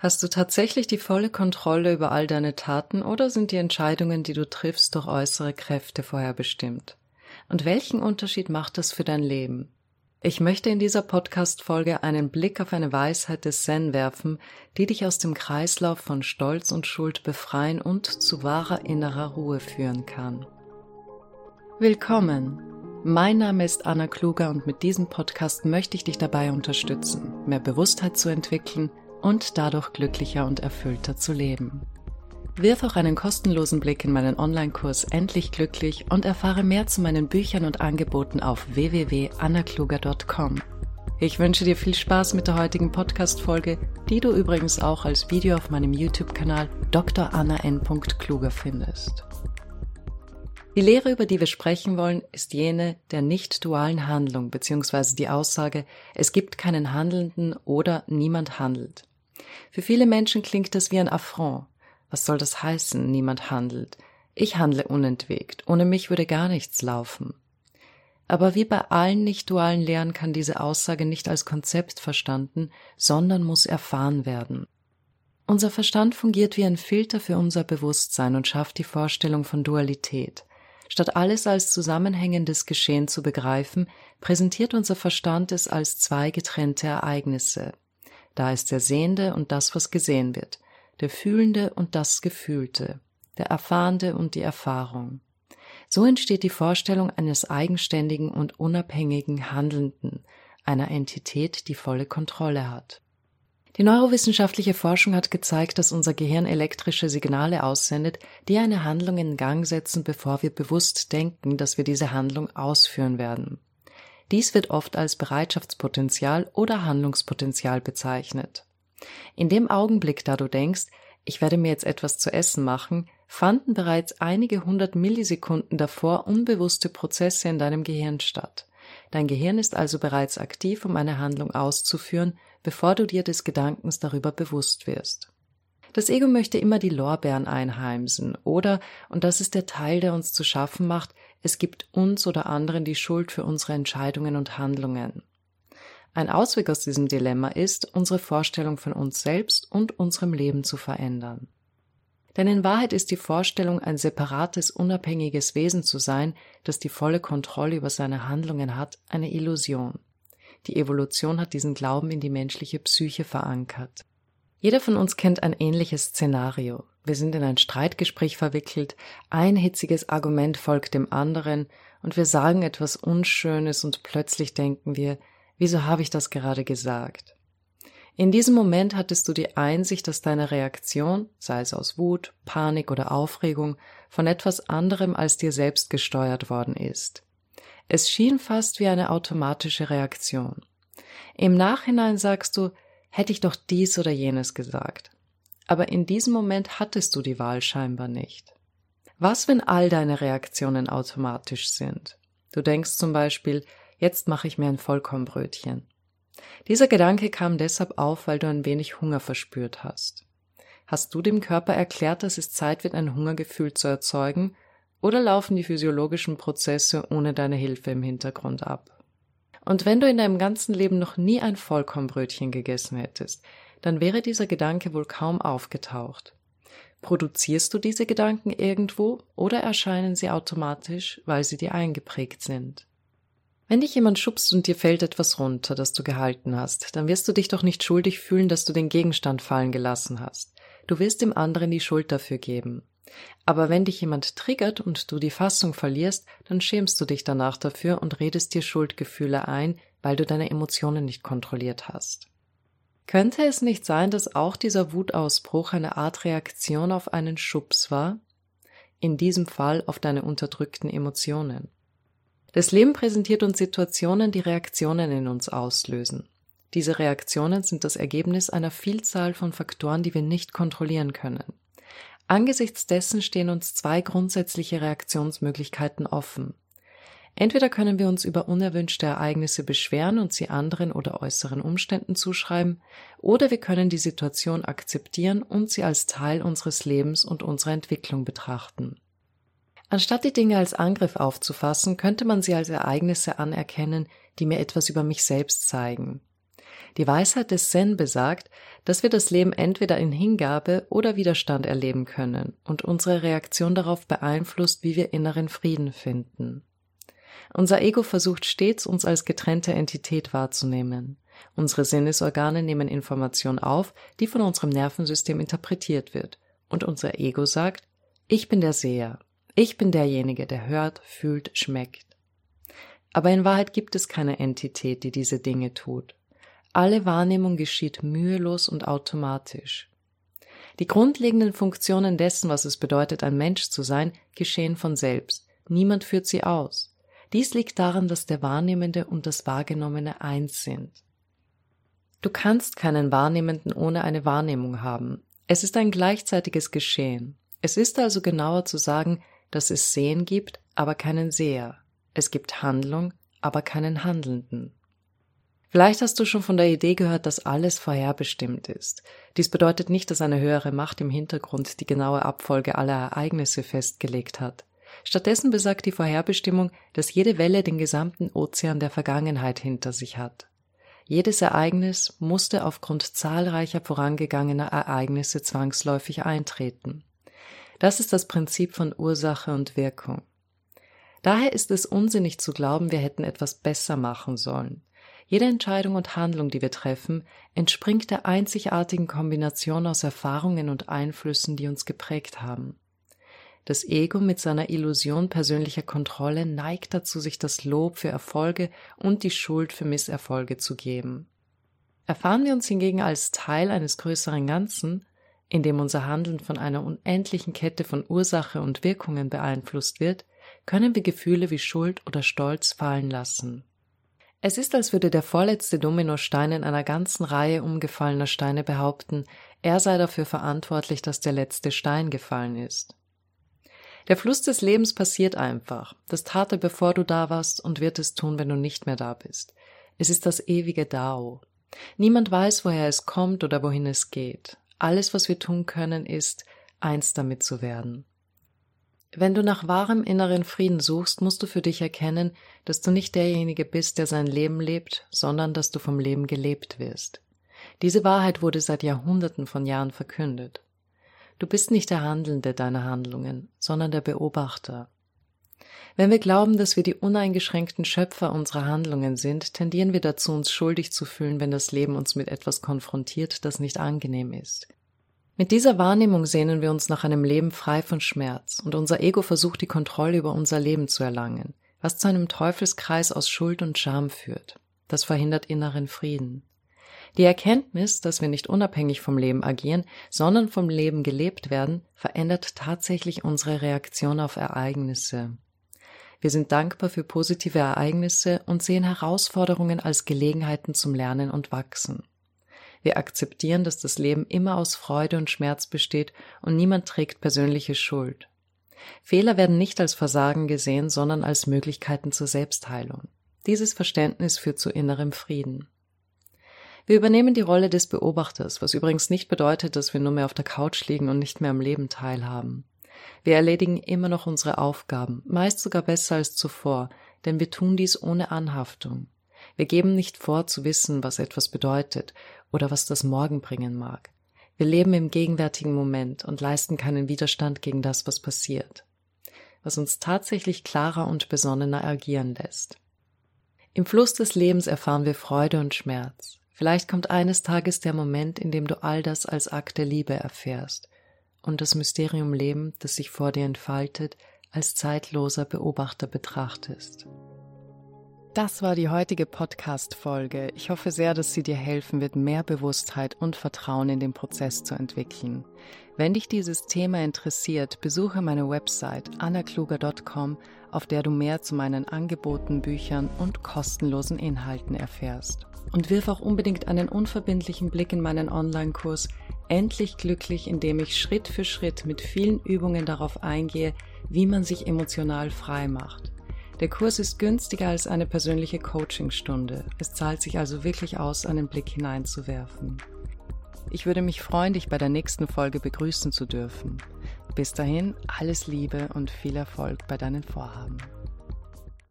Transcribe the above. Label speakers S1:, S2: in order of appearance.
S1: Hast du tatsächlich die volle Kontrolle über all deine Taten oder sind die Entscheidungen, die du triffst, durch äußere Kräfte vorherbestimmt? Und welchen Unterschied macht das für dein Leben? Ich möchte in dieser Podcast-Folge einen Blick auf eine Weisheit des Zen werfen, die dich aus dem Kreislauf von Stolz und Schuld befreien und zu wahrer innerer Ruhe führen kann. Willkommen! Mein Name ist Anna Kluger und mit diesem Podcast möchte ich dich dabei unterstützen, mehr Bewusstheit zu entwickeln und dadurch glücklicher und erfüllter zu leben. Wirf auch einen kostenlosen Blick in meinen Online-Kurs Endlich Glücklich und erfahre mehr zu meinen Büchern und Angeboten auf www.annakluger.com. Ich wünsche dir viel Spaß mit der heutigen Podcast-Folge, die du übrigens auch als Video auf meinem YouTube-Kanal Dr. Anna N. Kluger findest. Die Lehre, über die wir sprechen wollen, ist jene der nicht dualen Handlung bzw. die Aussage, es gibt keinen Handelnden oder niemand handelt. Für viele Menschen klingt das wie ein Affront. Was soll das heißen, niemand handelt? Ich handle unentwegt, ohne mich würde gar nichts laufen. Aber wie bei allen nicht-dualen Lehren kann diese Aussage nicht als Konzept verstanden, sondern muss erfahren werden. Unser Verstand fungiert wie ein Filter für unser Bewusstsein und schafft die Vorstellung von Dualität. Statt alles als zusammenhängendes Geschehen zu begreifen, präsentiert unser Verstand es als zwei getrennte Ereignisse. Da ist der Sehende und das, was gesehen wird, der Fühlende und das Gefühlte, der Erfahrende und die Erfahrung. So entsteht die Vorstellung eines eigenständigen und unabhängigen Handelnden, einer Entität, die volle Kontrolle hat. Die neurowissenschaftliche Forschung hat gezeigt, dass unser Gehirn elektrische Signale aussendet, die eine Handlung in Gang setzen, bevor wir bewusst denken, dass wir diese Handlung ausführen werden. Dies wird oft als Bereitschaftspotenzial oder Handlungspotenzial bezeichnet. In dem Augenblick, da du denkst, ich werde mir jetzt etwas zu essen machen, fanden bereits einige hundert Millisekunden davor unbewusste Prozesse in deinem Gehirn statt. Dein Gehirn ist also bereits aktiv, um eine Handlung auszuführen, bevor du dir des Gedankens darüber bewusst wirst. Das Ego möchte immer die Lorbeeren einheimsen oder, und das ist der Teil, der uns zu schaffen macht, es gibt uns oder anderen die Schuld für unsere Entscheidungen und Handlungen. Ein Ausweg aus diesem Dilemma ist, unsere Vorstellung von uns selbst und unserem Leben zu verändern. Denn in Wahrheit ist die Vorstellung, ein separates, unabhängiges Wesen zu sein, das die volle Kontrolle über seine Handlungen hat, eine Illusion. Die Evolution hat diesen Glauben in die menschliche Psyche verankert. Jeder von uns kennt ein ähnliches Szenario. Wir sind in ein Streitgespräch verwickelt, ein hitziges Argument folgt dem anderen, und wir sagen etwas Unschönes und plötzlich denken wir, wieso habe ich das gerade gesagt? In diesem Moment hattest du die Einsicht, dass deine Reaktion, sei es aus Wut, Panik oder Aufregung, von etwas anderem als dir selbst gesteuert worden ist. Es schien fast wie eine automatische Reaktion. Im Nachhinein sagst du, hätte ich doch dies oder jenes gesagt. Aber in diesem Moment hattest du die Wahl scheinbar nicht. Was, wenn all deine Reaktionen automatisch sind? Du denkst zum Beispiel, jetzt mache ich mir ein Vollkornbrötchen. Dieser Gedanke kam deshalb auf, weil du ein wenig Hunger verspürt hast. Hast du dem Körper erklärt, dass es Zeit wird, ein Hungergefühl zu erzeugen, oder laufen die physiologischen Prozesse ohne deine Hilfe im Hintergrund ab? Und wenn du in deinem ganzen Leben noch nie ein Vollkornbrötchen gegessen hättest, dann wäre dieser Gedanke wohl kaum aufgetaucht. Produzierst du diese Gedanken irgendwo oder erscheinen sie automatisch, weil sie dir eingeprägt sind? Wenn dich jemand schubst und dir fällt etwas runter, das du gehalten hast, dann wirst du dich doch nicht schuldig fühlen, dass du den Gegenstand fallen gelassen hast. Du wirst dem anderen die Schuld dafür geben. Aber wenn dich jemand triggert und du die Fassung verlierst, dann schämst du dich danach dafür und redest dir Schuldgefühle ein, weil du deine Emotionen nicht kontrolliert hast. Könnte es nicht sein, dass auch dieser Wutausbruch eine Art Reaktion auf einen Schubs war? In diesem Fall auf deine unterdrückten Emotionen. Das Leben präsentiert uns Situationen, die Reaktionen in uns auslösen. Diese Reaktionen sind das Ergebnis einer Vielzahl von Faktoren, die wir nicht kontrollieren können. Angesichts dessen stehen uns zwei grundsätzliche Reaktionsmöglichkeiten offen. Entweder können wir uns über unerwünschte Ereignisse beschweren und sie anderen oder äußeren Umständen zuschreiben, oder wir können die Situation akzeptieren und sie als Teil unseres Lebens und unserer Entwicklung betrachten. Anstatt die Dinge als Angriff aufzufassen, könnte man sie als Ereignisse anerkennen, die mir etwas über mich selbst zeigen. Die Weisheit des Zen besagt, dass wir das Leben entweder in Hingabe oder Widerstand erleben können und unsere Reaktion darauf beeinflusst, wie wir inneren Frieden finden. Unser Ego versucht stets, uns als getrennte Entität wahrzunehmen. Unsere Sinnesorgane nehmen Information auf, die von unserem Nervensystem interpretiert wird. Und unser Ego sagt, ich bin der Seher. Ich bin derjenige, der hört, fühlt, schmeckt. Aber in Wahrheit gibt es keine Entität, die diese Dinge tut. Alle Wahrnehmung geschieht mühelos und automatisch. Die grundlegenden Funktionen dessen, was es bedeutet, ein Mensch zu sein, geschehen von selbst. Niemand führt sie aus. Dies liegt daran, dass der Wahrnehmende und das Wahrgenommene eins sind. Du kannst keinen Wahrnehmenden ohne eine Wahrnehmung haben. Es ist ein gleichzeitiges Geschehen. Es ist also genauer zu sagen, dass es Sehen gibt, aber keinen Seher. Es gibt Handlung, aber keinen Handelnden. Vielleicht hast du schon von der Idee gehört, dass alles vorherbestimmt ist. Dies bedeutet nicht, dass eine höhere Macht im Hintergrund die genaue Abfolge aller Ereignisse festgelegt hat. Stattdessen besagt die Vorherbestimmung, dass jede Welle den gesamten Ozean der Vergangenheit hinter sich hat. Jedes Ereignis musste aufgrund zahlreicher vorangegangener Ereignisse zwangsläufig eintreten. Das ist das Prinzip von Ursache und Wirkung. Daher ist es unsinnig zu glauben, wir hätten etwas besser machen sollen. Jede Entscheidung und Handlung, die wir treffen, entspringt der einzigartigen Kombination aus Erfahrungen und Einflüssen, die uns geprägt haben. Das Ego mit seiner Illusion persönlicher Kontrolle neigt dazu, sich das Lob für Erfolge und die Schuld für Misserfolge zu geben. Erfahren wir uns hingegen als Teil eines größeren Ganzen, in dem unser Handeln von einer unendlichen Kette von Ursache und Wirkungen beeinflusst wird, können wir Gefühle wie Schuld oder Stolz fallen lassen. Es ist, als würde der vorletzte Dominostein in einer ganzen Reihe umgefallener Steine behaupten, er sei dafür verantwortlich, dass der letzte Stein gefallen ist. Der Fluss des Lebens passiert einfach. Das tat er, bevor du da warst und wird es tun, wenn du nicht mehr da bist. Es ist das ewige Dao. Niemand weiß, woher es kommt oder wohin es geht. Alles, was wir tun können, ist, eins damit zu werden. Wenn du nach wahrem inneren Frieden suchst, musst du für dich erkennen, dass du nicht derjenige bist, der sein Leben lebt, sondern dass du vom Leben gelebt wirst. Diese Wahrheit wurde seit Jahrhunderten von Jahren verkündet. Du bist nicht der Handelnde deiner Handlungen, sondern der Beobachter. Wenn wir glauben, dass wir die uneingeschränkten Schöpfer unserer Handlungen sind, tendieren wir dazu, uns schuldig zu fühlen, wenn das Leben uns mit etwas konfrontiert, das nicht angenehm ist. Mit dieser Wahrnehmung sehnen wir uns nach einem Leben frei von Schmerz, und unser Ego versucht die Kontrolle über unser Leben zu erlangen, was zu einem Teufelskreis aus Schuld und Scham führt. Das verhindert inneren Frieden. Die Erkenntnis, dass wir nicht unabhängig vom Leben agieren, sondern vom Leben gelebt werden, verändert tatsächlich unsere Reaktion auf Ereignisse. Wir sind dankbar für positive Ereignisse und sehen Herausforderungen als Gelegenheiten zum Lernen und Wachsen. Wir akzeptieren, dass das Leben immer aus Freude und Schmerz besteht und niemand trägt persönliche Schuld. Fehler werden nicht als Versagen gesehen, sondern als Möglichkeiten zur Selbstheilung. Dieses Verständnis führt zu innerem Frieden. Wir übernehmen die Rolle des Beobachters, was übrigens nicht bedeutet, dass wir nur mehr auf der Couch liegen und nicht mehr am Leben teilhaben. Wir erledigen immer noch unsere Aufgaben, meist sogar besser als zuvor, denn wir tun dies ohne Anhaftung. Wir geben nicht vor zu wissen, was etwas bedeutet oder was das Morgen bringen mag. Wir leben im gegenwärtigen Moment und leisten keinen Widerstand gegen das, was passiert, was uns tatsächlich klarer und besonnener agieren lässt. Im Fluss des Lebens erfahren wir Freude und Schmerz. Vielleicht kommt eines Tages der Moment, in dem du all das als Akt der Liebe erfährst und das Mysterium Leben, das sich vor dir entfaltet, als zeitloser Beobachter betrachtest. Das war die heutige Podcast-Folge. Ich hoffe sehr, dass sie dir helfen wird, mehr Bewusstheit und Vertrauen in den Prozess zu entwickeln. Wenn dich dieses Thema interessiert, besuche meine Website annakluger.com, auf der du mehr zu meinen Angeboten, Büchern und kostenlosen Inhalten erfährst. Und wirf auch unbedingt einen unverbindlichen Blick in meinen Online-Kurs Endlich glücklich, in dem ich Schritt für Schritt mit vielen Übungen darauf eingehe, wie man sich emotional frei macht. Der Kurs ist günstiger als eine persönliche Coachingstunde. Es zahlt sich also wirklich aus, einen Blick hineinzuwerfen. Ich würde mich freuen, dich bei der nächsten Folge begrüßen zu dürfen. Bis dahin, alles Liebe und viel Erfolg bei deinen Vorhaben.